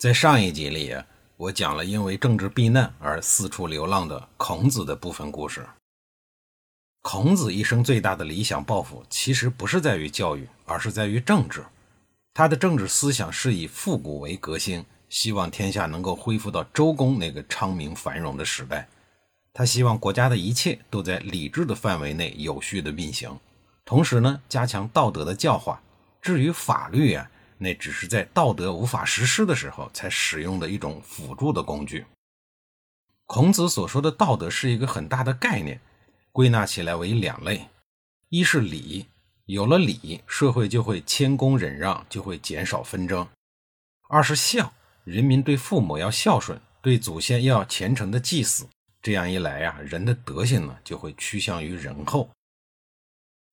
在上一集里，我讲了因为政治避难而四处流浪的孔子的部分故事。孔子一生最大的理想抱负，其实不是在于教育，而是在于政治。他的政治思想是以复古为革新，希望天下能够恢复到周公那个昌明繁荣的时代。他希望国家的一切都在理智的范围内有序的运行，同时呢，加强道德的教化。至于法律啊。那只是在道德无法实施的时候才使用的一种辅助的工具。孔子所说的道德是一个很大的概念，归纳起来为两类：一是礼，有了礼，社会就会谦恭忍让，就会减少纷争；二是孝，人民对父母要孝顺，对祖先要虔诚的祭祀。这样一来呀，人的德行呢就会趋向于仁厚。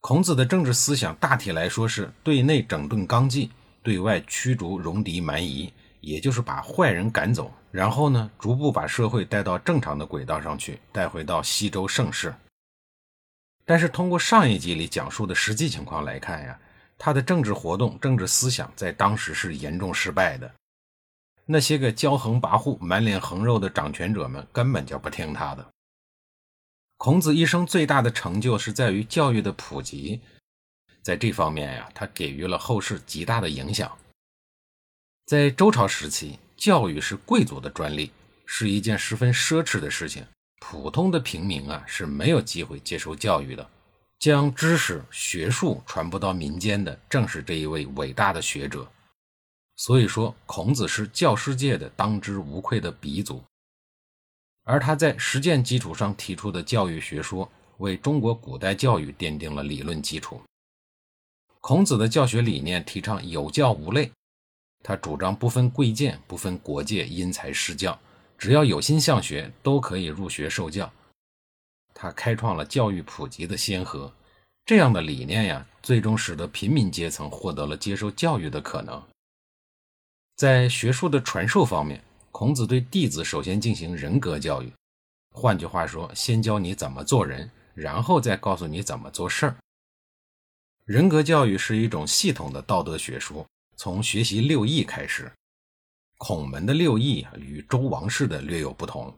孔子的政治思想大体来说是对内整顿纲纪。对外驱逐戎狄蛮夷，也就是把坏人赶走，然后呢，逐步把社会带到正常的轨道上去，带回到西周盛世。但是通过上一集里讲述的实际情况来看呀，他的政治活动、政治思想在当时是严重失败的。那些个骄横跋扈、满脸横肉的掌权者们根本就不听他的。孔子一生最大的成就是在于教育的普及。在这方面呀，他给予了后世极大的影响。在周朝时期，教育是贵族的专利，是一件十分奢侈的事情，普通的平民啊是没有机会接受教育的。将知识、学术传播到民间的，正是这一位伟大的学者。所以说，孔子是教师界的当之无愧的鼻祖。而他在实践基础上提出的教育学说，为中国古代教育奠定了理论基础。孔子的教学理念提倡有教无类，他主张不分贵贱、不分国界，因材施教，只要有心向学，都可以入学受教。他开创了教育普及的先河，这样的理念呀，最终使得平民阶层获得了接受教育的可能。在学术的传授方面，孔子对弟子首先进行人格教育，换句话说，先教你怎么做人，然后再告诉你怎么做事儿。人格教育是一种系统的道德学说，从学习六艺开始。孔门的六艺与周王室的略有不同。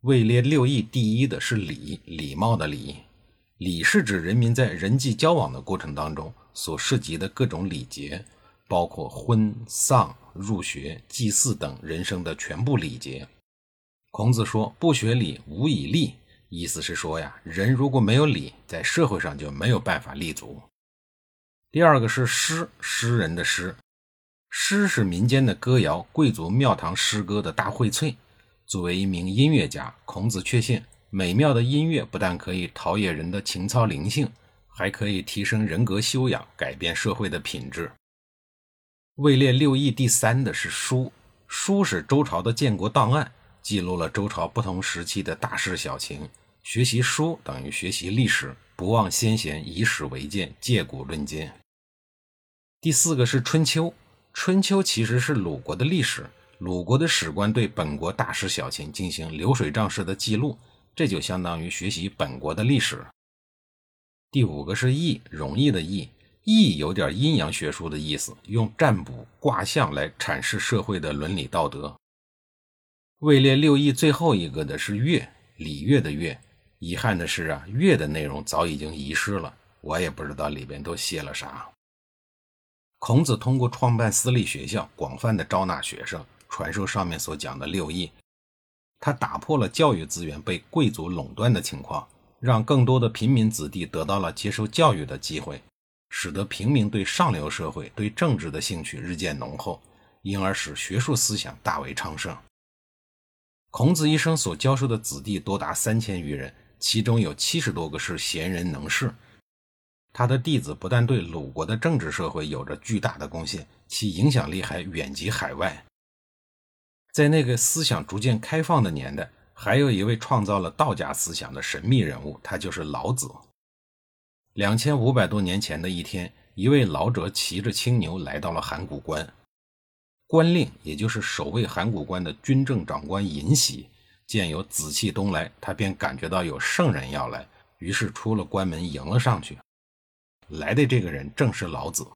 位列六艺第一的是礼，礼貌的礼。礼是指人民在人际交往的过程当中所涉及的各种礼节，包括婚丧、入学、祭祀等人生的全部礼节。孔子说：“不学礼，无以立。”意思是说呀，人如果没有礼，在社会上就没有办法立足。第二个是诗，诗人的诗，诗是民间的歌谣、贵族庙堂诗歌的大荟萃。作为一名音乐家，孔子确信，美妙的音乐不但可以陶冶人的情操灵性，还可以提升人格修养，改变社会的品质。位列六艺第三的是书，书是周朝的建国档案，记录了周朝不同时期的大事小情。学习书等于学习历史，不忘先贤，以史为鉴，借古论今。第四个是春秋，春秋其实是鲁国的历史，鲁国的史官对本国大事小情进行流水账式的记录，这就相当于学习本国的历史。第五个是易，容易的易，易有点阴阳学说的意思，用占卜卦象来阐释社会的伦理道德。位列六艺最后一个的是乐，礼乐的乐。遗憾的是啊，乐的内容早已经遗失了，我也不知道里边都写了啥。孔子通过创办私立学校，广泛的招纳学生，传授上面所讲的六艺。他打破了教育资源被贵族垄断的情况，让更多的平民子弟得到了接受教育的机会，使得平民对上流社会、对政治的兴趣日渐浓厚，因而使学术思想大为昌盛。孔子一生所教授的子弟多达三千余人，其中有七十多个是贤人能士。他的弟子不但对鲁国的政治社会有着巨大的贡献，其影响力还远及海外。在那个思想逐渐开放的年代，还有一位创造了道家思想的神秘人物，他就是老子。两千五百多年前的一天，一位老者骑着青牛来到了函谷关，关令也就是守卫函谷关的军政长官尹喜，见有紫气东来，他便感觉到有圣人要来，于是出了关门迎了上去。来的这个人正是老子。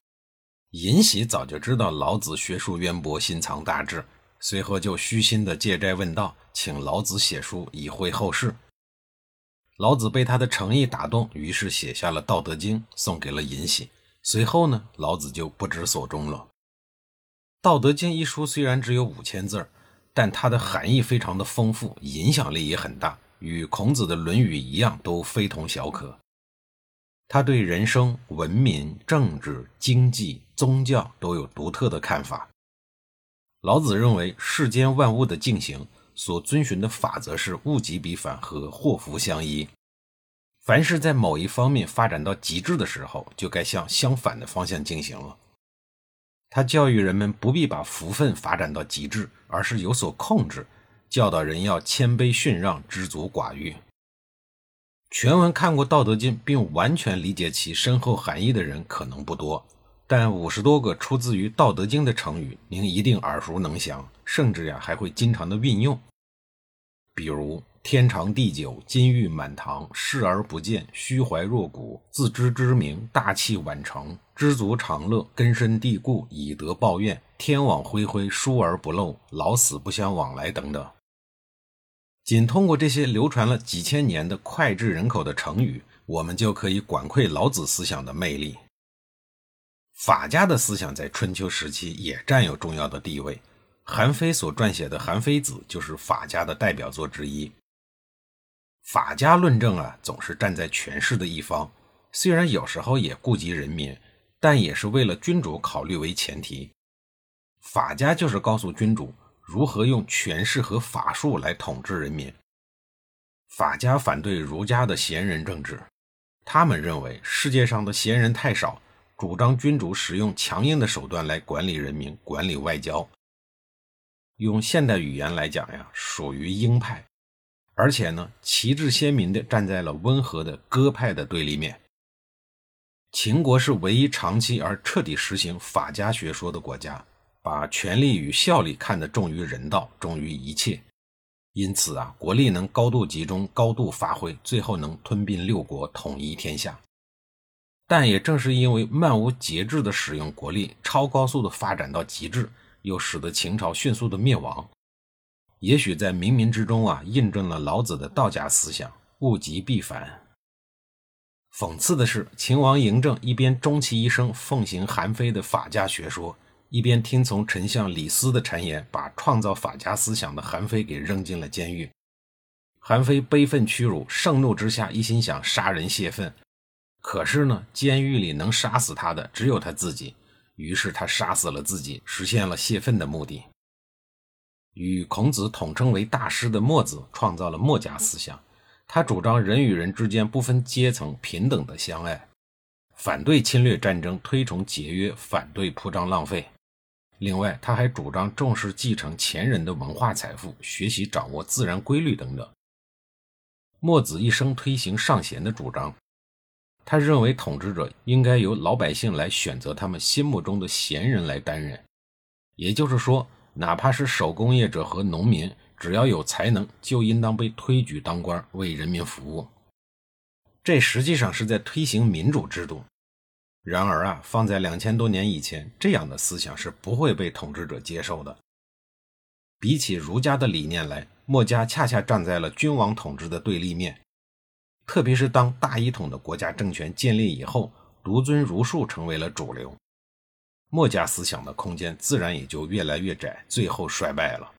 尹喜早就知道老子学术渊博，心藏大志，随后就虚心的借斋问道，请老子写书以惠后世。老子被他的诚意打动，于是写下了《道德经》，送给了尹喜。随后呢，老子就不知所终了。《道德经》一书虽然只有五千字儿但它的含义非常的丰富，影响力也很大，与孔子的《论语》一样，都非同小可。他对人生、文明、政治、经济、宗教都有独特的看法。老子认为，世间万物的进行所遵循的法则是物极必反和祸福相依。凡是在某一方面发展到极致的时候，就该向相反的方向进行了。他教育人们不必把福分发展到极致，而是有所控制，教导人要谦卑逊让，知足寡欲。全文看过《道德经》并完全理解其深厚含义的人可能不多，但五十多个出自于《道德经》的成语，您一定耳熟能详，甚至呀还会经常的运用。比如“天长地久”“金玉满堂”“视而不见”“虚怀若谷”“自知之明”“大器晚成”“知足常乐”“根深蒂固”“以德报怨”“天网恢恢，疏而不漏”“老死不相往来”等等。仅通过这些流传了几千年的脍炙人口的成语，我们就可以管窥老子思想的魅力。法家的思想在春秋时期也占有重要的地位，韩非所撰写的《韩非子》就是法家的代表作之一。法家论证啊，总是站在权势的一方，虽然有时候也顾及人民，但也是为了君主考虑为前提。法家就是告诉君主。如何用权势和法术来统治人民？法家反对儒家的贤人政治，他们认为世界上的贤人太少，主张君主使用强硬的手段来管理人民、管理外交。用现代语言来讲呀，属于鹰派，而且呢，旗帜鲜明地站在了温和的鸽派的对立面。秦国是唯一长期而彻底实行法家学说的国家。把权力与效力看得重于人道，重于一切，因此啊，国力能高度集中、高度发挥，最后能吞并六国，统一天下。但也正是因为漫无节制的使用国力，超高速的发展到极致，又使得秦朝迅速的灭亡。也许在冥冥之中啊，印证了老子的道家思想：物极必反。讽刺的是，秦王嬴政一边终其一生奉行韩非的法家学说。一边听从丞相李斯的谗言，把创造法家思想的韩非给扔进了监狱。韩非悲愤屈辱，盛怒之下，一心想杀人泄愤。可是呢，监狱里能杀死他的只有他自己，于是他杀死了自己，实现了泄愤的目的。与孔子统称为大师的墨子，创造了墨家思想。他主张人与人之间不分阶层，平等的相爱，反对侵略战争，推崇节约，反对铺张浪费。另外，他还主张重视继承前人的文化财富，学习掌握自然规律等等。墨子一生推行尚贤的主张，他认为统治者应该由老百姓来选择他们心目中的贤人来担任。也就是说，哪怕是手工业者和农民，只要有才能，就应当被推举当官，为人民服务。这实际上是在推行民主制度。然而啊，放在两千多年以前，这样的思想是不会被统治者接受的。比起儒家的理念来，墨家恰恰站在了君王统治的对立面。特别是当大一统的国家政权建立以后，独尊儒术成为了主流，墨家思想的空间自然也就越来越窄，最后衰败了。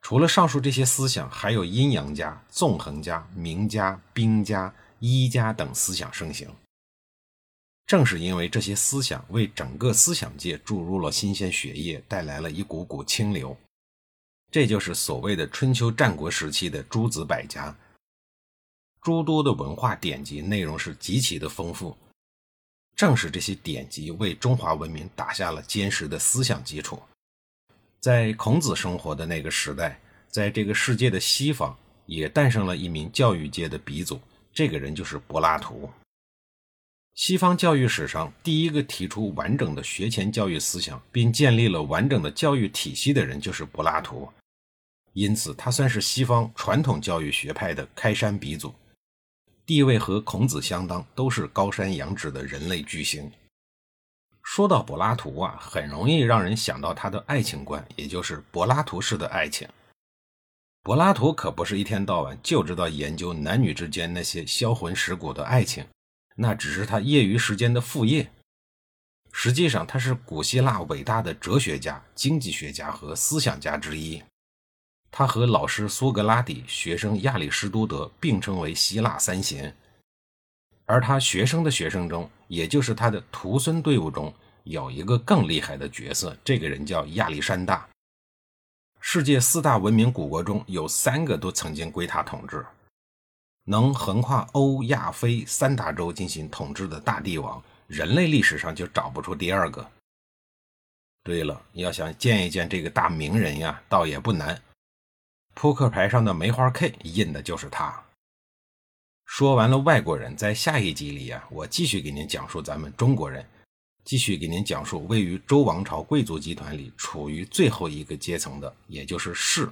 除了上述这些思想，还有阴阳家、纵横家、名家、兵家、医家等思想盛行。正是因为这些思想为整个思想界注入了新鲜血液，带来了一股股清流，这就是所谓的春秋战国时期的诸子百家。诸多的文化典籍内容是极其的丰富，正是这些典籍为中华文明打下了坚实的思想基础。在孔子生活的那个时代，在这个世界的西方，也诞生了一名教育界的鼻祖，这个人就是柏拉图。西方教育史上第一个提出完整的学前教育思想，并建立了完整的教育体系的人，就是柏拉图。因此，他算是西方传统教育学派的开山鼻祖，地位和孔子相当，都是高山仰止的人类巨星。说到柏拉图啊，很容易让人想到他的爱情观，也就是柏拉图式的爱情。柏拉图可不是一天到晚就知道研究男女之间那些销魂蚀骨的爱情，那只是他业余时间的副业。实际上，他是古希腊伟大的哲学家、经济学家和思想家之一。他和老师苏格拉底、学生亚里士多德并称为希腊三贤，而他学生的学生中，也就是他的徒孙队伍中，有一个更厉害的角色，这个人叫亚历山大。世界四大文明古国中有三个都曾经归他统治，能横跨欧亚非三大洲进行统治的大帝王，人类历史上就找不出第二个。对了，要想见一见这个大名人呀，倒也不难。扑克牌上的梅花 K 印的就是他。说完了外国人，在下一集里呀，我继续给您讲述咱们中国人，继续给您讲述位于周王朝贵族集团里处于最后一个阶层的，也就是士。